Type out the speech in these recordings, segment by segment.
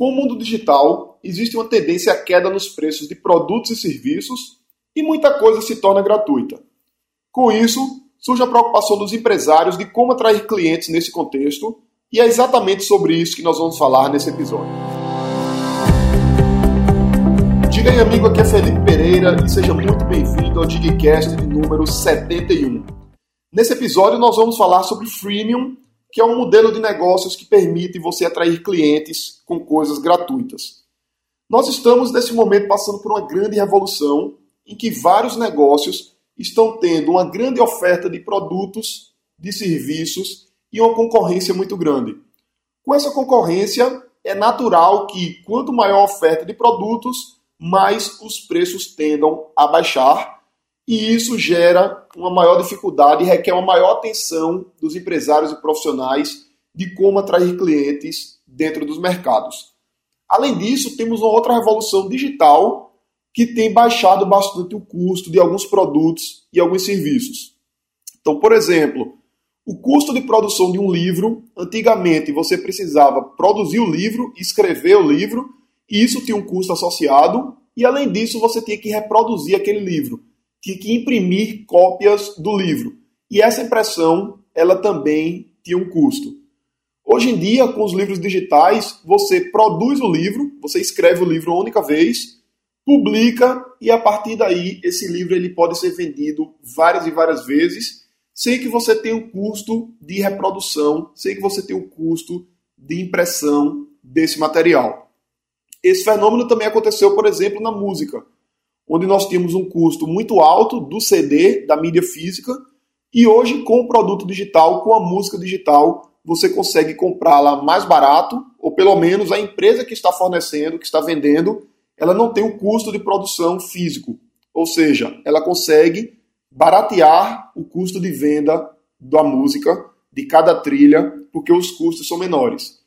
Com o mundo digital, existe uma tendência à queda nos preços de produtos e serviços e muita coisa se torna gratuita. Com isso, surge a preocupação dos empresários de como atrair clientes nesse contexto, e é exatamente sobre isso que nós vamos falar nesse episódio. Diga aí, amigo, aqui é Felipe Pereira e seja muito bem-vindo ao Digcast de número 71. Nesse episódio, nós vamos falar sobre freemium que é um modelo de negócios que permite você atrair clientes com coisas gratuitas. Nós estamos, nesse momento, passando por uma grande revolução em que vários negócios estão tendo uma grande oferta de produtos, de serviços e uma concorrência muito grande. Com essa concorrência, é natural que quanto maior a oferta de produtos, mais os preços tendam a baixar e isso gera uma maior dificuldade e requer uma maior atenção dos empresários e profissionais de como atrair clientes dentro dos mercados. Além disso, temos uma outra revolução digital que tem baixado bastante o custo de alguns produtos e alguns serviços. Então, por exemplo, o custo de produção de um livro, antigamente você precisava produzir o livro, escrever o livro, e isso tinha um custo associado, e além disso você tinha que reproduzir aquele livro tinha que imprimir cópias do livro. E essa impressão, ela também tinha um custo. Hoje em dia, com os livros digitais, você produz o livro, você escreve o livro uma única vez, publica e a partir daí esse livro ele pode ser vendido várias e várias vezes, sem que você tenha o custo de reprodução, sem que você tenha o custo de impressão desse material. Esse fenômeno também aconteceu, por exemplo, na música onde nós tínhamos um custo muito alto do CD, da mídia física, e hoje com o produto digital, com a música digital, você consegue comprá-la mais barato, ou pelo menos a empresa que está fornecendo, que está vendendo, ela não tem o custo de produção físico. Ou seja, ela consegue baratear o custo de venda da música, de cada trilha, porque os custos são menores.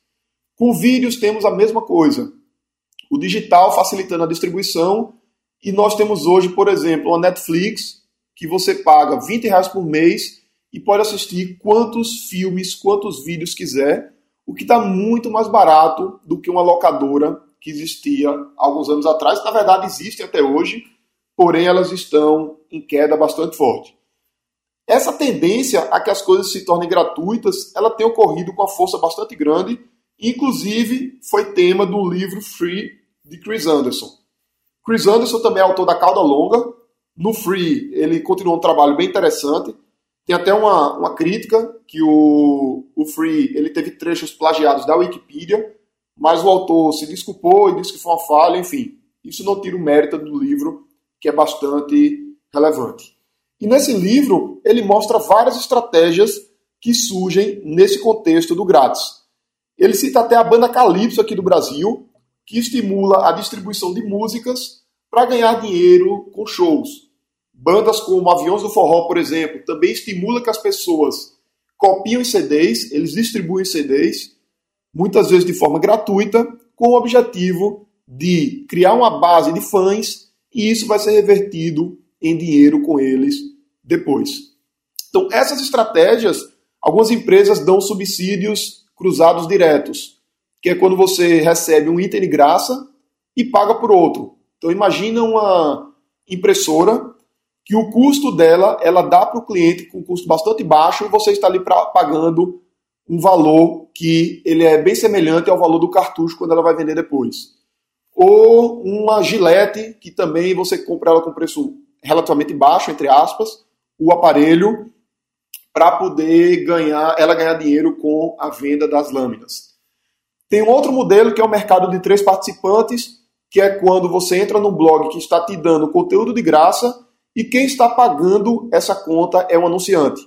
Com vídeos temos a mesma coisa. O digital facilitando a distribuição e nós temos hoje, por exemplo, a Netflix, que você paga 20 reais por mês e pode assistir quantos filmes, quantos vídeos quiser, o que está muito mais barato do que uma locadora que existia alguns anos atrás. Na verdade, existem até hoje, porém elas estão em queda bastante forte. Essa tendência a que as coisas se tornem gratuitas, ela tem ocorrido com a força bastante grande, inclusive foi tema do livro Free de Chris Anderson. Chris Anderson também é autor da Cauda Longa. No Free, ele continuou um trabalho bem interessante. Tem até uma, uma crítica que o, o Free ele teve trechos plagiados da Wikipedia, mas o autor se desculpou e disse que foi uma falha, enfim. Isso não tira o mérito do livro, que é bastante relevante. E nesse livro, ele mostra várias estratégias que surgem nesse contexto do grátis. Ele cita até a banda Calypso aqui do Brasil, que estimula a distribuição de músicas para ganhar dinheiro com shows. Bandas como Aviões do Forró, por exemplo, também estimula que as pessoas copiam os CDs, eles distribuem CDs, muitas vezes de forma gratuita, com o objetivo de criar uma base de fãs e isso vai ser revertido em dinheiro com eles depois. Então, essas estratégias, algumas empresas dão subsídios cruzados diretos que é quando você recebe um item de graça e paga por outro. Então imagina uma impressora que o custo dela ela dá para o cliente com um custo bastante baixo e você está ali pra, pagando um valor que ele é bem semelhante ao valor do cartucho quando ela vai vender depois. Ou uma gilete que também você compra ela com preço relativamente baixo, entre aspas, o aparelho para poder ganhar, ela ganhar dinheiro com a venda das lâminas. Tem um outro modelo que é o mercado de três participantes, que é quando você entra no blog que está te dando conteúdo de graça e quem está pagando essa conta é um anunciante.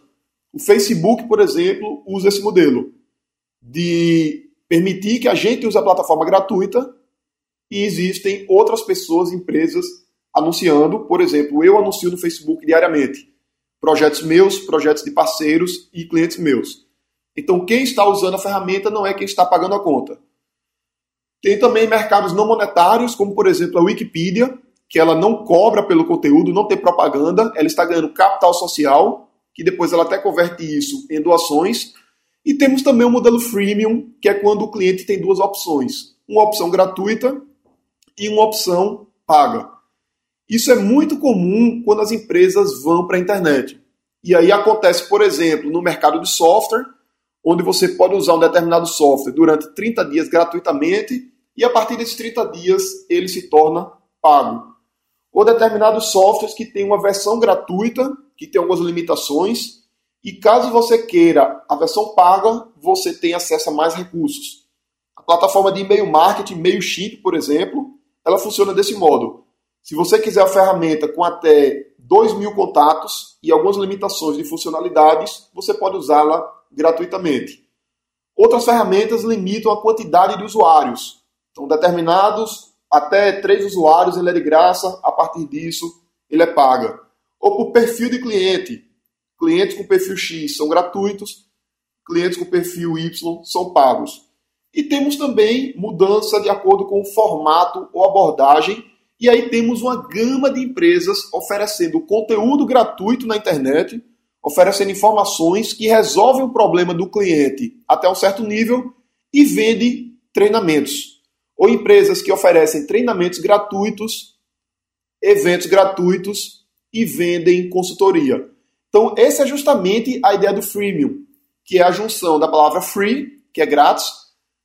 O Facebook, por exemplo, usa esse modelo de permitir que a gente use a plataforma gratuita e existem outras pessoas, empresas anunciando. Por exemplo, eu anuncio no Facebook diariamente projetos meus, projetos de parceiros e clientes meus. Então, quem está usando a ferramenta não é quem está pagando a conta. Tem também mercados não monetários, como por exemplo a Wikipedia, que ela não cobra pelo conteúdo, não tem propaganda, ela está ganhando capital social, que depois ela até converte isso em doações. E temos também o modelo freemium, que é quando o cliente tem duas opções. uma opção gratuita e uma opção paga. Isso é muito comum quando as empresas vão para a internet. E aí acontece, por exemplo, no mercado de software, onde você pode usar um determinado software durante 30 dias gratuitamente e a partir desses 30 dias ele se torna pago. Ou determinados softwares que têm uma versão gratuita, que tem algumas limitações, e caso você queira a versão paga, você tem acesso a mais recursos. A plataforma de e-mail marketing, MailChimp, por exemplo, ela funciona desse modo. Se você quiser a ferramenta com até 2 mil contatos e algumas limitações de funcionalidades, você pode usá-la gratuitamente. Outras ferramentas limitam a quantidade de usuários. Então, determinados até três usuários ele é de graça, a partir disso ele é paga. Ou por perfil de cliente. Clientes com perfil X são gratuitos, clientes com perfil Y são pagos. E temos também mudança de acordo com o formato ou abordagem e aí temos uma gama de empresas oferecendo conteúdo gratuito na internet, oferecendo informações que resolvem o problema do cliente até um certo nível e vende treinamentos. Ou empresas que oferecem treinamentos gratuitos, eventos gratuitos e vendem consultoria. Então, essa é justamente a ideia do freemium, que é a junção da palavra free, que é grátis,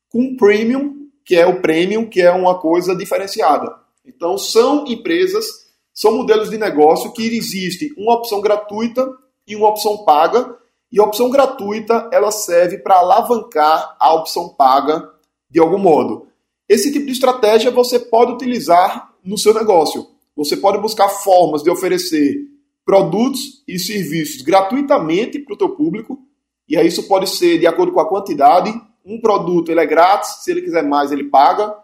com premium, que é o premium, que é uma coisa diferenciada. Então, são empresas, são modelos de negócio que existe uma opção gratuita e uma opção paga, e a opção gratuita ela serve para alavancar a opção paga de algum modo. Esse tipo de estratégia você pode utilizar no seu negócio. Você pode buscar formas de oferecer produtos e serviços gratuitamente para o teu público, e aí isso pode ser de acordo com a quantidade. Um produto ele é grátis, se ele quiser mais ele paga.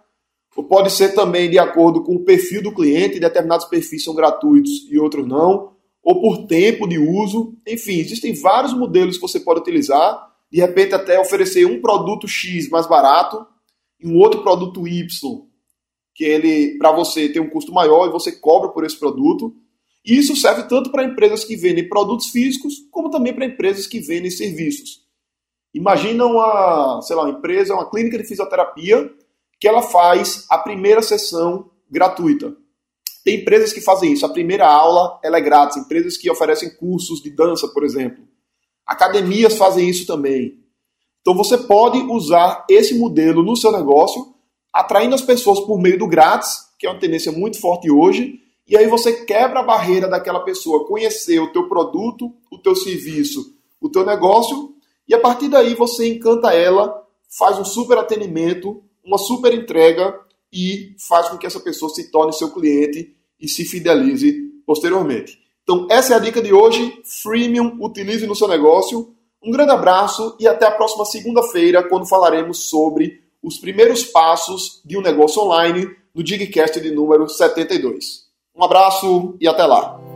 Ou pode ser também de acordo com o perfil do cliente, determinados perfis são gratuitos e outros não, ou por tempo de uso. Enfim, existem vários modelos que você pode utilizar. De repente, até oferecer um produto X mais barato e um outro produto Y, que ele, para você, tem um custo maior e você cobra por esse produto. E isso serve tanto para empresas que vendem produtos físicos, como também para empresas que vendem serviços. Imagina uma, sei lá, uma empresa, uma clínica de fisioterapia que ela faz a primeira sessão gratuita. Tem empresas que fazem isso. A primeira aula ela é grátis. Empresas que oferecem cursos de dança, por exemplo. Academias fazem isso também. Então você pode usar esse modelo no seu negócio, atraindo as pessoas por meio do grátis, que é uma tendência muito forte hoje, e aí você quebra a barreira daquela pessoa conhecer o teu produto, o teu serviço, o teu negócio, e a partir daí você encanta ela, faz um super atendimento uma super entrega e faz com que essa pessoa se torne seu cliente e se fidelize posteriormente. Então, essa é a dica de hoje. Freemium, utilize no seu negócio. Um grande abraço e até a próxima segunda-feira, quando falaremos sobre os primeiros passos de um negócio online no Digcast de número 72. Um abraço e até lá!